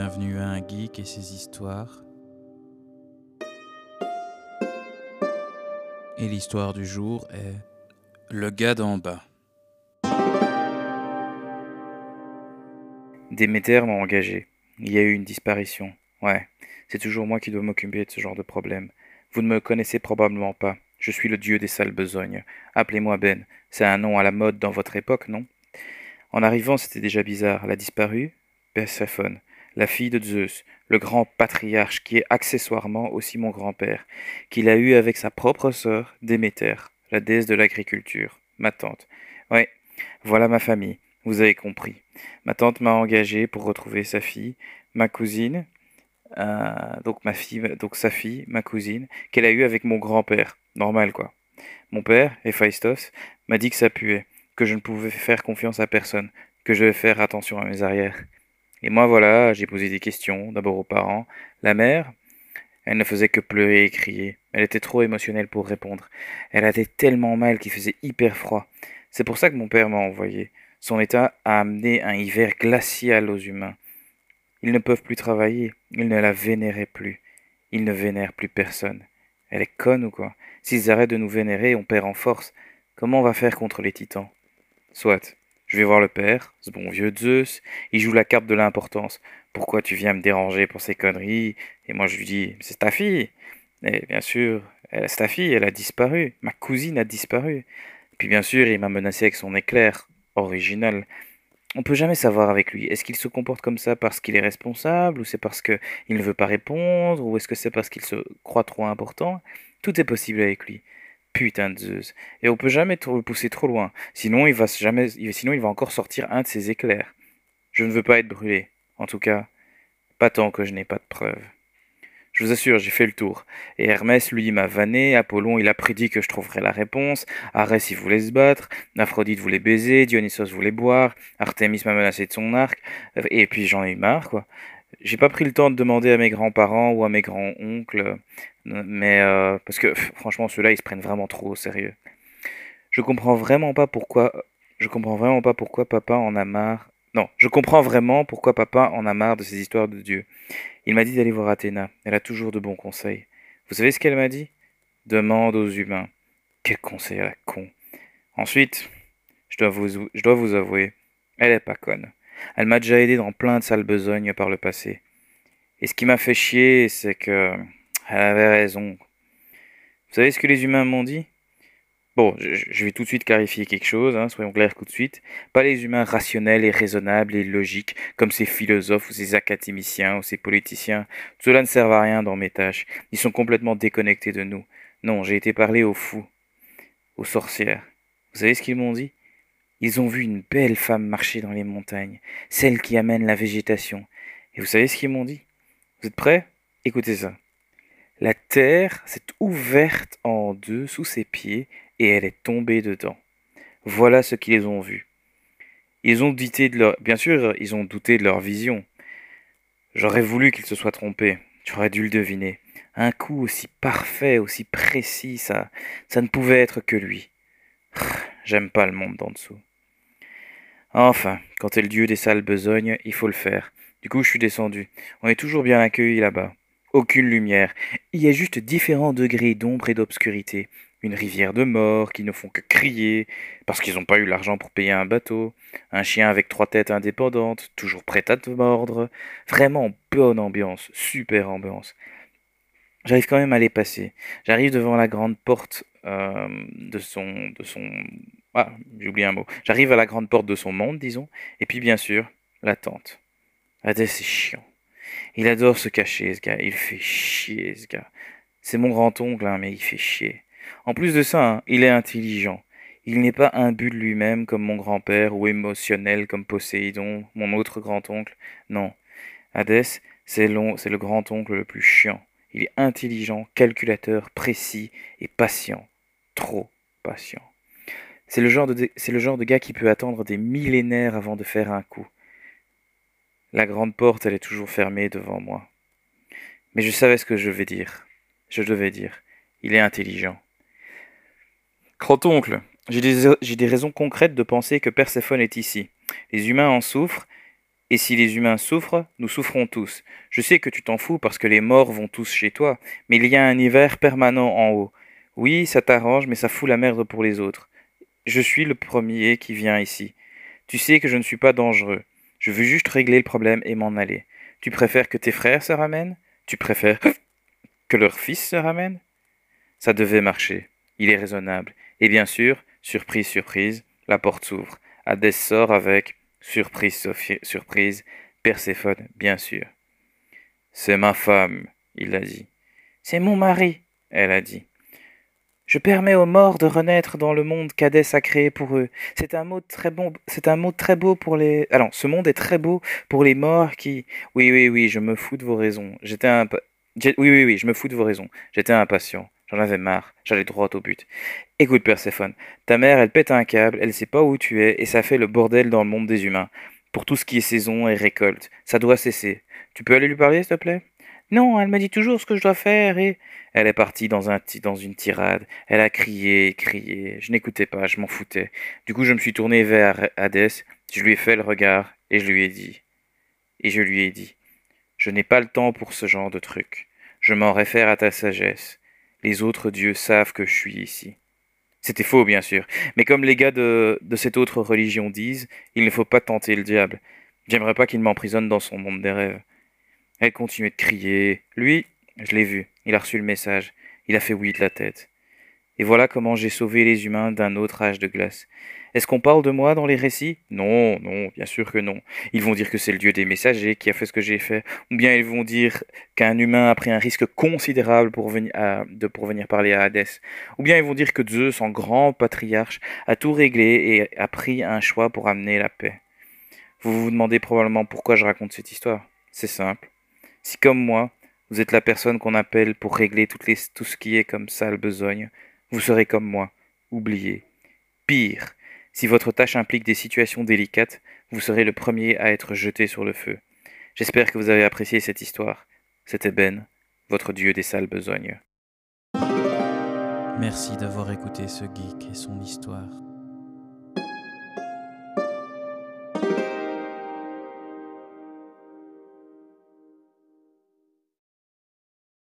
Bienvenue à un geek et ses histoires. Et l'histoire du jour est Le gars d'en bas. Déméter m'a engagé. Il y a eu une disparition. Ouais, c'est toujours moi qui dois m'occuper de ce genre de problème. Vous ne me connaissez probablement pas. Je suis le dieu des sales besognes. Appelez-moi Ben. C'est un nom à la mode dans votre époque, non? En arrivant, c'était déjà bizarre. Elle a disparu Perséphone la fille de Zeus, le grand patriarche qui est accessoirement aussi mon grand-père, qu'il a eu avec sa propre sœur, Déméter, la déesse de l'agriculture, ma tante. Ouais, voilà ma famille, vous avez compris. Ma tante m'a engagé pour retrouver sa fille, ma cousine, euh, donc ma fille, donc sa fille, ma cousine, qu'elle a eue avec mon grand-père. Normal quoi. Mon père, Héphaïstos, m'a dit que ça puait, que je ne pouvais faire confiance à personne, que je devais faire attention à mes arrières. Et moi, voilà, j'ai posé des questions, d'abord aux parents. La mère, elle ne faisait que pleurer et crier. Elle était trop émotionnelle pour répondre. Elle avait tellement mal qu'il faisait hyper froid. C'est pour ça que mon père m'a envoyé. Son état a amené un hiver glacial aux humains. Ils ne peuvent plus travailler, ils ne la vénéraient plus. Ils ne vénèrent plus personne. Elle est conne ou quoi? S'ils arrêtent de nous vénérer, on perd en force. Comment on va faire contre les titans? Soit. Je vais voir le père, ce bon vieux Zeus, il joue la carte de l'importance. Pourquoi tu viens me déranger pour ces conneries? Et moi je lui dis, c'est ta fille. Et bien sûr, c'est ta fille, elle a disparu. Ma cousine a disparu. Puis bien sûr, il m'a menacé avec son éclair, original. On peut jamais savoir avec lui. Est-ce qu'il se comporte comme ça parce qu'il est responsable, ou c'est parce qu'il ne veut pas répondre, ou est-ce que c'est parce qu'il se croit trop important? Tout est possible avec lui. Putain de Zeus. Et on peut jamais le pousser trop loin. Sinon il va jamais, sinon il va encore sortir un de ses éclairs. Je ne veux pas être brûlé. En tout cas, pas tant que je n'ai pas de preuves. Je vous assure, j'ai fait le tour. Et Hermès, lui, m'a vanné. Apollon, il a prédit que je trouverais la réponse. Arès, il voulait se battre. Aphrodite voulait baiser. Dionysos voulait boire. Artémis m'a menacé de son arc. Et puis j'en ai marre, quoi. J'ai pas pris le temps de demander à mes grands-parents ou à mes grands-oncles, mais euh, parce que franchement ceux-là ils se prennent vraiment trop au sérieux. Je comprends vraiment pas pourquoi. Je comprends vraiment pas pourquoi papa en a marre. Non, je comprends vraiment pourquoi papa en a marre de ces histoires de Dieu. Il m'a dit d'aller voir Athéna. Elle a toujours de bons conseils. Vous savez ce qu'elle m'a dit? Demande aux humains. Quel conseil à la con. Ensuite, je dois vous, je dois vous avouer, elle est pas conne. Elle m'a déjà aidé dans plein de sales besognes par le passé. Et ce qui m'a fait chier, c'est que elle avait raison. Vous savez ce que les humains m'ont dit? Bon, je, vais tout de suite clarifier quelque chose, hein, soyons clairs tout de suite. Pas les humains rationnels et raisonnables et logiques, comme ces philosophes ou ces académiciens ou ces politiciens. Cela ne sert à rien dans mes tâches. Ils sont complètement déconnectés de nous. Non, j'ai été parler aux fous, aux sorcières. Vous savez ce qu'ils m'ont dit? Ils ont vu une belle femme marcher dans les montagnes, celle qui amène la végétation. Et vous savez ce qu'ils m'ont dit? Vous êtes prêts? Écoutez ça. La terre s'est ouverte en deux sous ses pieds et elle est tombée dedans. Voilà ce qu'ils ont vu. Ils ont douté de leur... Bien sûr, ils ont douté de leur vision. J'aurais voulu qu'ils se soient trompés. J'aurais dû le deviner. Un coup aussi parfait, aussi précis, ça, ça ne pouvait être que lui. J'aime pas le monde d'en dessous. Enfin, quand t'es le dieu des sales besognes, il faut le faire. Du coup, je suis descendu. On est toujours bien accueillis là-bas. Aucune lumière. Il y a juste différents degrés d'ombre et d'obscurité. Une rivière de morts qui ne font que crier parce qu'ils n'ont pas eu l'argent pour payer un bateau. Un chien avec trois têtes indépendantes, toujours prêt à te mordre. Vraiment bonne ambiance, super ambiance. J'arrive quand même à les passer. J'arrive devant la grande porte euh, de son, de son ah, j'ai oublié un mot. J'arrive à la grande porte de son monde, disons, et puis bien sûr, la tente. Adès, c'est chiant. Il adore se cacher, ce gars. Il fait chier, ce gars. C'est mon grand-oncle, hein, mais il fait chier. En plus de ça, hein, il est intelligent. Il n'est pas imbu de lui-même comme mon grand-père ou émotionnel comme Poséidon, mon autre grand-oncle. Non. Hadès, c'est le grand-oncle le plus chiant. Il est intelligent, calculateur, précis et patient. Trop patient. C'est le, genre de, gars qui peut attendre des millénaires avant de faire un coup. La grande porte, elle est toujours fermée devant moi. Mais je savais ce que je vais dire. Je devais dire. Il est intelligent. Grand-oncle, j'ai j'ai des raisons concrètes de penser que Perséphone est ici. Les humains en souffrent, Et si les humains souffrent, nous souffrons tous. Je sais que tu t'en fous parce que les morts vont tous chez toi, mais il y a un hiver permanent en haut. Oui, ça t'arrange, mais ça fout la merde pour les autres. Je suis le premier qui vient ici. Tu sais que je ne suis pas dangereux. Je veux juste régler le problème et m'en aller. Tu préfères que tes frères se ramènent? Tu préfères que leur fils se ramène? Ça devait marcher. Il est raisonnable. Et bien sûr, surprise, surprise, la porte s'ouvre. Hadès sort avec surprise, surprise, Perséphone, bien sûr. C'est ma femme, il a dit. C'est mon mari, elle a dit. Je permets aux morts de renaître dans le monde qu'Hadès a créé pour eux. C'est un mot très bon, c'est un mot très beau pour les. Alors, ce monde est très beau pour les morts qui. Oui, oui, oui, je me fous de vos raisons. J'étais un. Oui, oui, oui, je me fous de vos raisons. J'étais impatient. J'en avais marre. J'allais droit au but. Écoute, Perséphone, ta mère, elle pète un câble, elle sait pas où tu es, et ça fait le bordel dans le monde des humains. Pour tout ce qui est saison et récolte. Ça doit cesser. Tu peux aller lui parler, s'il te plaît? Non, elle m'a dit toujours ce que je dois faire et... Elle est partie dans, un, dans une tirade. Elle a crié, crié. Je n'écoutais pas, je m'en foutais. Du coup, je me suis tourné vers Hadès. Je lui ai fait le regard et je lui ai dit. Et je lui ai dit. Je n'ai pas le temps pour ce genre de truc. Je m'en réfère à ta sagesse. Les autres dieux savent que je suis ici. C'était faux, bien sûr. Mais comme les gars de cette autre religion disent, il ne faut pas tenter le diable. J'aimerais pas qu'il m'emprisonne dans son monde des rêves. Elle continuait de crier. Lui, je l'ai vu, il a reçu le message, il a fait oui de la tête. Et voilà comment j'ai sauvé les humains d'un autre âge de glace. Est-ce qu'on parle de moi dans les récits? Non, non, bien sûr que non. Ils vont dire que c'est le dieu des messagers qui a fait ce que j'ai fait, ou bien ils vont dire qu'un humain a pris un risque considérable pour venir, parler à Hadès, ou bien ils vont dire que Zeus, en grand patriarche, a tout réglé et a pris un choix pour amener la paix. Vous vous demandez probablement pourquoi je raconte cette histoire. C'est simple. Si comme moi, vous êtes la personne qu'on appelle pour régler tout ce qui est comme sale besogne, vous serez comme moi, oublié. Pire, si votre tâche implique des situations délicates, vous serez le premier à être jeté sur le feu. J'espère que vous avez apprécié cette histoire. C'était Ben, votre dieu des sales besognes. Merci d'avoir écouté ce geek et son histoire.